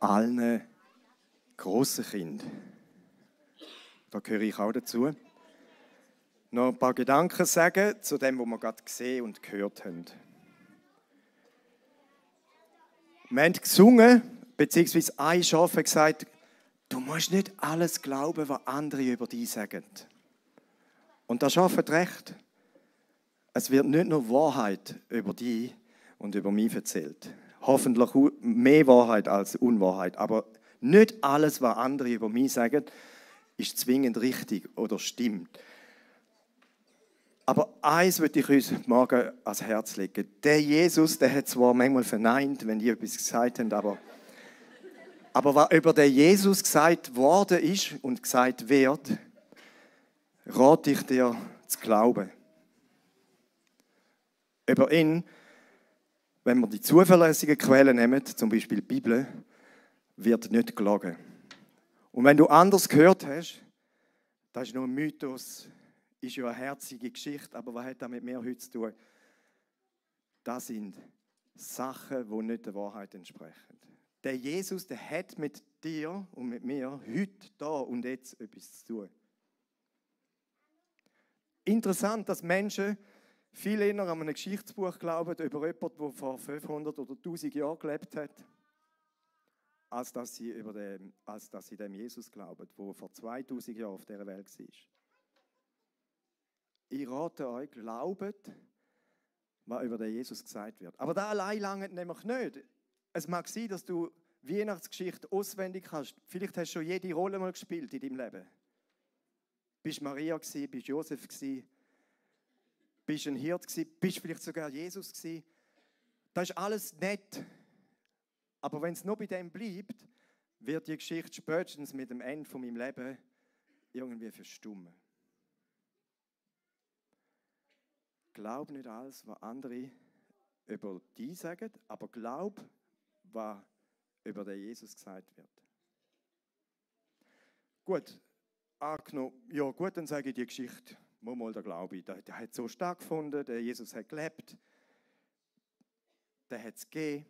allen grossen Kindern. Da gehöre ich auch dazu. Noch ein paar Gedanken sagen zu dem, was wir gerade gesehen und gehört haben. Wir haben gesungen, beziehungsweise ein Schaf hat gesagt, du musst nicht alles glauben, was andere über dich sagen. Und das Schaf hat recht. Es wird nicht nur Wahrheit über dich und über mich erzählt. Hoffentlich mehr Wahrheit als Unwahrheit. Aber nicht alles, was andere über mich sagen, ist zwingend richtig oder stimmt. Aber eins würde ich uns morgen ans Herz legen. Der Jesus, der hat zwar manchmal verneint, wenn die etwas gesagt haben, aber, aber was über den Jesus gesagt worden ist und gesagt wird, rate ich dir zu glauben. Über ihn, wenn wir die zuverlässigen Quellen nehmen, zum Beispiel die Bibel, wird nicht gelogen. Und wenn du anders gehört hast, das ist nur ein Mythos, ist ja eine herzige Geschichte, aber was hat das mit mir heute zu tun? Das sind Sachen, die nicht der Wahrheit entsprechen. Der Jesus, der hat mit dir und mit mir heute, da und jetzt etwas zu tun. Interessant, dass Menschen viel eher an einem Geschichtsbuch glauben über jemanden, der vor 500 oder 1000 Jahren gelebt hat, als dass sie, über den, als dass sie dem Jesus glauben, der vor 2000 Jahren auf dieser Welt war. Ich rate euch, glaubt, was über den Jesus gesagt wird. Aber da allein lange nämlich nicht. Es mag sein, dass du Weihnachtsgeschichte auswendig hast. Vielleicht hast du schon jede Rolle mal gespielt in deinem Leben. Bist Maria gsi, bist Josef gsi, bist ein Hirt gsi, bist vielleicht sogar Jesus gsi. Das ist alles nett. Aber wenn es nur bei dem bleibt, wird die Geschichte spätestens mit dem Ende von meinem Leben irgendwie verstummen. glaub nicht alles, was andere über dich sagen, aber glaub, was über den Jesus gesagt wird. Gut, angenommen, ja gut, dann sage ich die Geschichte, mal, mal da glaube der, der hat so stattgefunden, der Jesus hat gelebt, der hat es gegeben.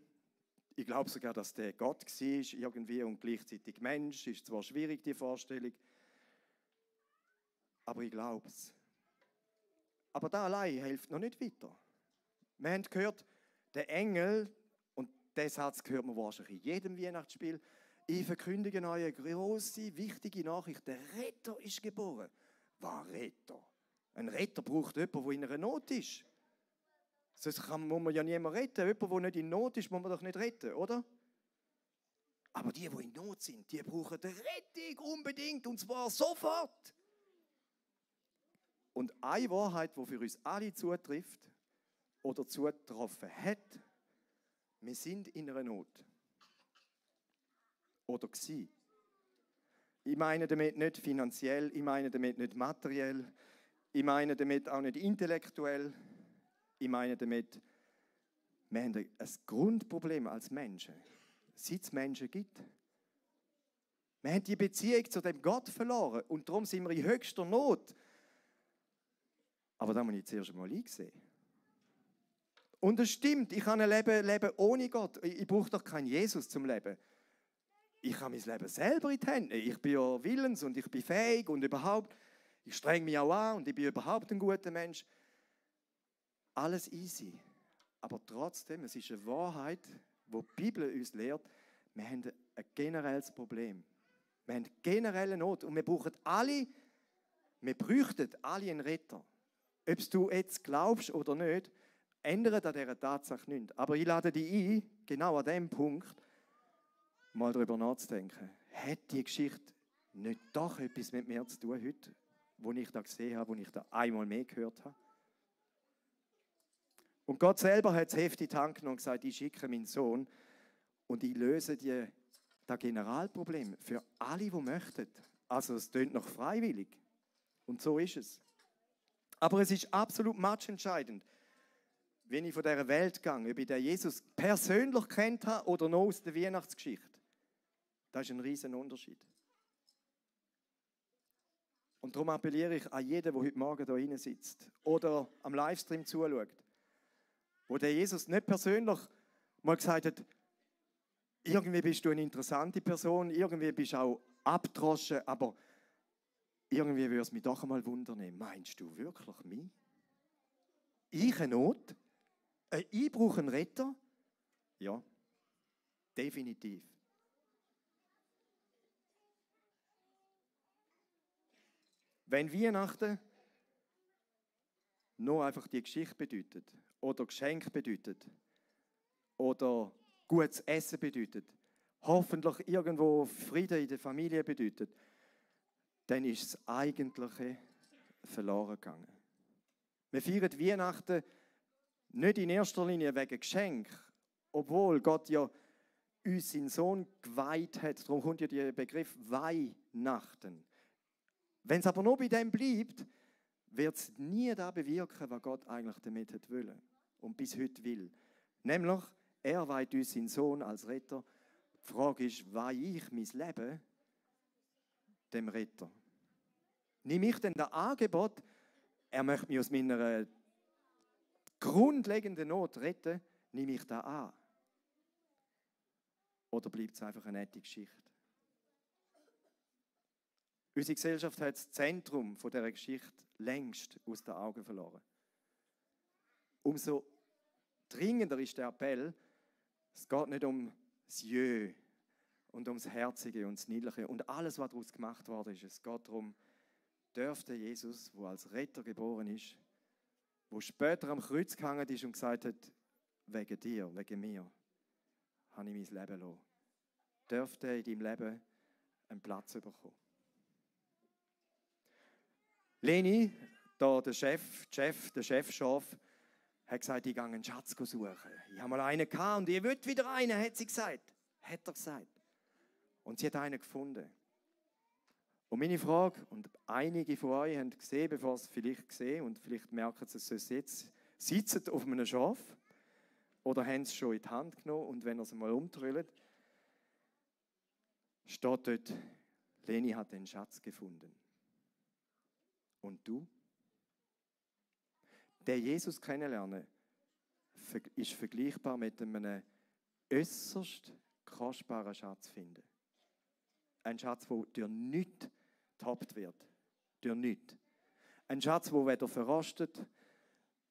Ich glaube sogar, dass der Gott war, irgendwie und gleichzeitig Mensch. Ist zwar schwierig, die Vorstellung, aber ich glaube es. Aber da allein hilft noch nicht weiter. Wir haben gehört, der Engel, und den Satz gehört man wahrscheinlich in jedem Weihnachtsspiel, ich verkündige eine große, wichtige Nachricht. Der Retter ist geboren. Was Retter? Ein Retter braucht jemanden, der in einer Not ist. Sonst kann, muss man ja niemanden retten. Jemand, der nicht in Not ist, muss man doch nicht retten, oder? Aber die, die in Not sind, die brauchen die Rettung unbedingt und zwar sofort. Und eine Wahrheit, die für uns alle zutrifft oder zutroffen hat, wir sind in einer Not. Oder gsi. Ich meine damit nicht finanziell, ich meine damit nicht materiell, ich meine damit auch nicht intellektuell, ich meine damit, wir haben ein Grundproblem als Menschen, seit es Menschen gibt. Wir haben die Beziehung zu dem Gott verloren und darum sind wir in höchster Not. Aber da muss ich zuerst mal einsehen. Und es stimmt, ich kann ein Leben leben ohne Gott. Ich brauche doch keinen Jesus zum Leben. Ich habe mein Leben selber in die Hände. Ich bin ja willens und ich bin fähig und überhaupt, ich streng mich auch an und ich bin überhaupt ein guter Mensch. Alles easy. Aber trotzdem, es ist eine Wahrheit, wo die Bibel uns lehrt, wir haben ein generelles Problem. Wir haben generelle Not und wir brauchen alle, wir bräuchten alle einen Retter. Ob du jetzt glaubst oder nicht, ändert an dieser Tatsache nichts. Aber ich lade dich ein, genau an dem Punkt, mal darüber nachzudenken. Hat die Geschichte nicht doch etwas mit mir zu tun heute, wo ich da gesehen habe, wo ich da einmal mehr gehört habe? Und Gott selber hat das Heft in die Hand genommen und gesagt, ich schicke meinen Sohn und ich löse die, das Generalproblem für alle, die möchten. Also es tönt noch freiwillig. Und so ist es. Aber es ist absolut matchentscheidend, wenn ich von dieser Welt gehe, ob ich den Jesus persönlich kennt habe oder noch aus der Weihnachtsgeschichte. Das ist ein riesen Unterschied. Und darum appelliere ich an jeden, der heute Morgen hier sitzt oder am Livestream zuschaut, wo der Jesus nicht persönlich mal gesagt hat, irgendwie bist du eine interessante Person, irgendwie bist du auch abdroschen, aber irgendwie würde es mich doch einmal wundern. Meinst du wirklich mich? Ich eine Not? Ich brauche einen Retter? Ja, definitiv. Wenn Weihnachten nur einfach die Geschichte bedeutet oder Geschenk bedeutet oder gutes Essen bedeutet, hoffentlich irgendwo Frieden in der Familie bedeutet, dann ist das Eigentliche verloren gegangen. Wir feiern Weihnachten nicht in erster Linie wegen Geschenk, obwohl Gott ja uns seinen Sohn geweiht hat. Darum kommt ja der Begriff Weihnachten. Wenn es aber nur bei dem bleibt, wird es nie da bewirken, was Gott eigentlich damit hat wollen und bis heute will. Nämlich, er weiht uns seinen Sohn als Retter. Die Frage ist, weihe ich mein Leben dem Retter? Nimm ich denn das Angebot, er möchte mich aus meiner grundlegenden Not retten, nehme ich da an? Oder bleibt es einfach eine nette Geschichte? Unsere Gesellschaft hat das Zentrum von dieser Geschichte längst aus den Augen verloren. Umso dringender ist der Appell, es geht nicht um das Jö und ums Herzige und das Niedliche und alles, was daraus gemacht worden ist. Es geht darum, dürfte Jesus, wo als Retter geboren ist, wo später am Kreuz gehangen ist und gesagt hat, wegen dir, wegen mir, habe ich mein Leben lassen. Dürfte in deinem Leben einen Platz bekommen. Leni, da der Chef, Chef, der Chefschaf, hat gesagt, ich gehe einen Schatz suchen. Ich habe mal einen gehabt und ihr wollt wieder einen, hat sie gesagt. Hat er gesagt. Und sie hat einen gefunden. Und meine Frage, und einige von euch haben gesehen, bevor sie es vielleicht gesehen und vielleicht merken sie es jetzt, sitzen auf einem Schaf oder haben es schon in die Hand genommen und wenn er es mal umtrüllt, steht dort, Leni hat den Schatz gefunden. Und du? Der Jesus kennenlernen ist vergleichbar mit einem äußerst kostbaren Schatz finden. Ein Schatz, der durch nichts getoppt wird. Durch nichts. Ein Schatz, der weder verrostet,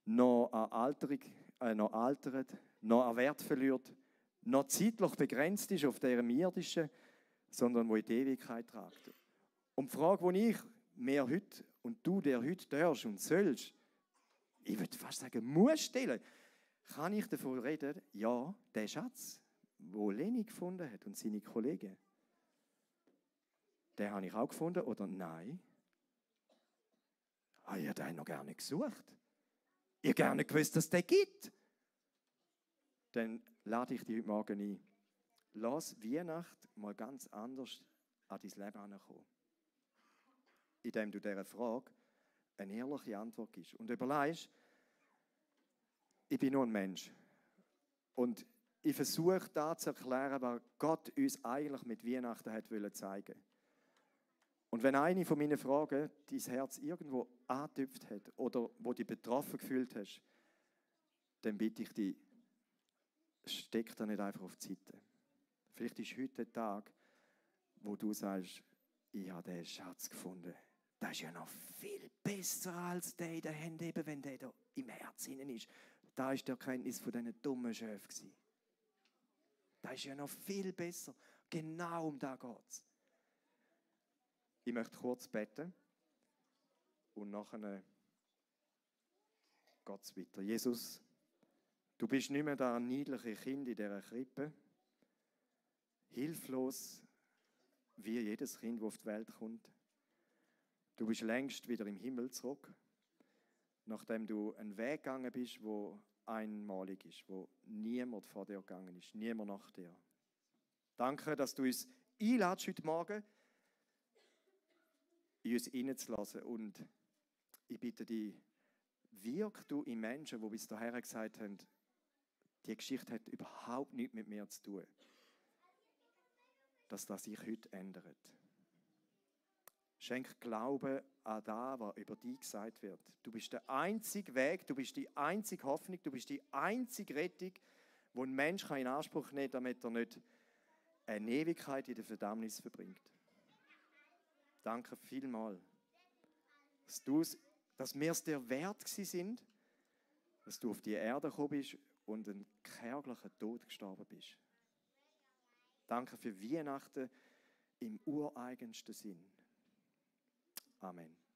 noch Alterung, äh, noch altert, noch an Wert verliert, noch zeitlich begrenzt ist auf deren irdischen, sondern wo in die Ewigkeit tragt. Und die Frage, die ich mir heute und du, der heute darfst und sollst, ich würde fast sagen, muss stellen, kann ich davon reden, ja, der Schatz, wo Leni gefunden hat und seine Kollegen, den habe ich auch gefunden oder nein? Ah, ihr habt den noch gerne gesucht. Ihr gerne gewusst, dass es den gibt. Dann lade ich dich heute Morgen ein. Lass Weihnacht mal ganz anders an dein Leben herankommen indem du dieser Frage eine ehrliche Antwort gibst. Und überlegst, ich bin nur ein Mensch. Und ich versuche da zu erklären, was Gott uns eigentlich mit Weihnachten hat wollen zeigen. Und wenn eine von meinen Fragen dein Herz irgendwo angetüpft hat oder wo dich betroffen gefühlt hast, dann bitte ich dich, steck da nicht einfach auf die Seite. Vielleicht ist heute der Tag, wo du sagst, ich habe den Schatz gefunden. Das ist ja noch viel besser als der in den Händen, eben, wenn der da im Herz ist. Da ist die Erkenntnis von diesen dummen Schöfen. Das ist ja noch viel besser. Genau um da geht es. Ich möchte kurz beten und nachher geht es weiter. Jesus, du bist nicht mehr das niedliche Kind in dieser Krippe, hilflos wie jedes Kind, das auf die Welt kommt. Du bist längst wieder im Himmel zurück, nachdem du einen Weg gegangen bist, wo einmalig ist, wo niemand vor dir gegangen ist, niemand nach dir. Danke, dass du uns einladest heute Morgen, in uns hineinzulassen. Und ich bitte dich, wirk du in Menschen, die bis dahin gesagt haben, die Geschichte hat überhaupt nichts mit mir zu tun, dass das sich heute ändert. Schenk Glauben an das, was über dich gesagt wird. Du bist der einzige Weg, du bist die einzige Hoffnung, du bist die einzige Rettung, wo ein Mensch in Anspruch nehmen kann, damit er nicht eine Ewigkeit in der Verdammnis verbringt. Danke vielmals, dass, dass wir es dir wert sind, dass du auf die Erde gekommen bist und einen kärglichen Tod gestorben bist. Danke für Weihnachten im ureigensten Sinn. Amen.